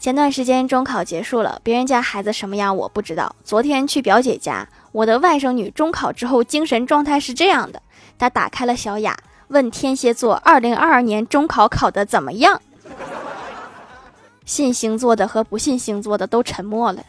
前段时间中考结束了别人家孩子什么样我不知道。昨天去表姐家我的外甥女中考之后精神状态是这样的她打开了小雅问天蝎座二零二二年中考考的怎么样？信星座的和不信星座的都沉默了。